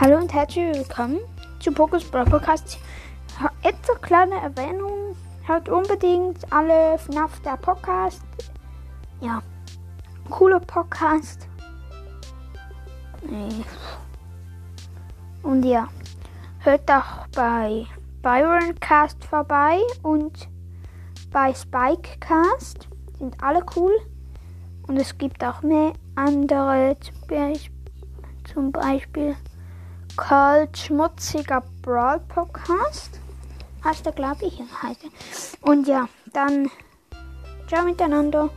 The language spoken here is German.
Hallo und herzlich willkommen zu Pokus Brawl Podcast. Eine kleine Erwähnung. Hört unbedingt alle FNAF der Podcast. Ja, cooler Podcast. Und ja, hört auch bei Byron Cast vorbei und bei Spike Cast. Sind alle cool. Und es gibt auch mehr andere, zum Beispiel Karl Schmutziger Brawl Podcast. Heißt er, glaube ich, heute. Und ja, dann ciao miteinander.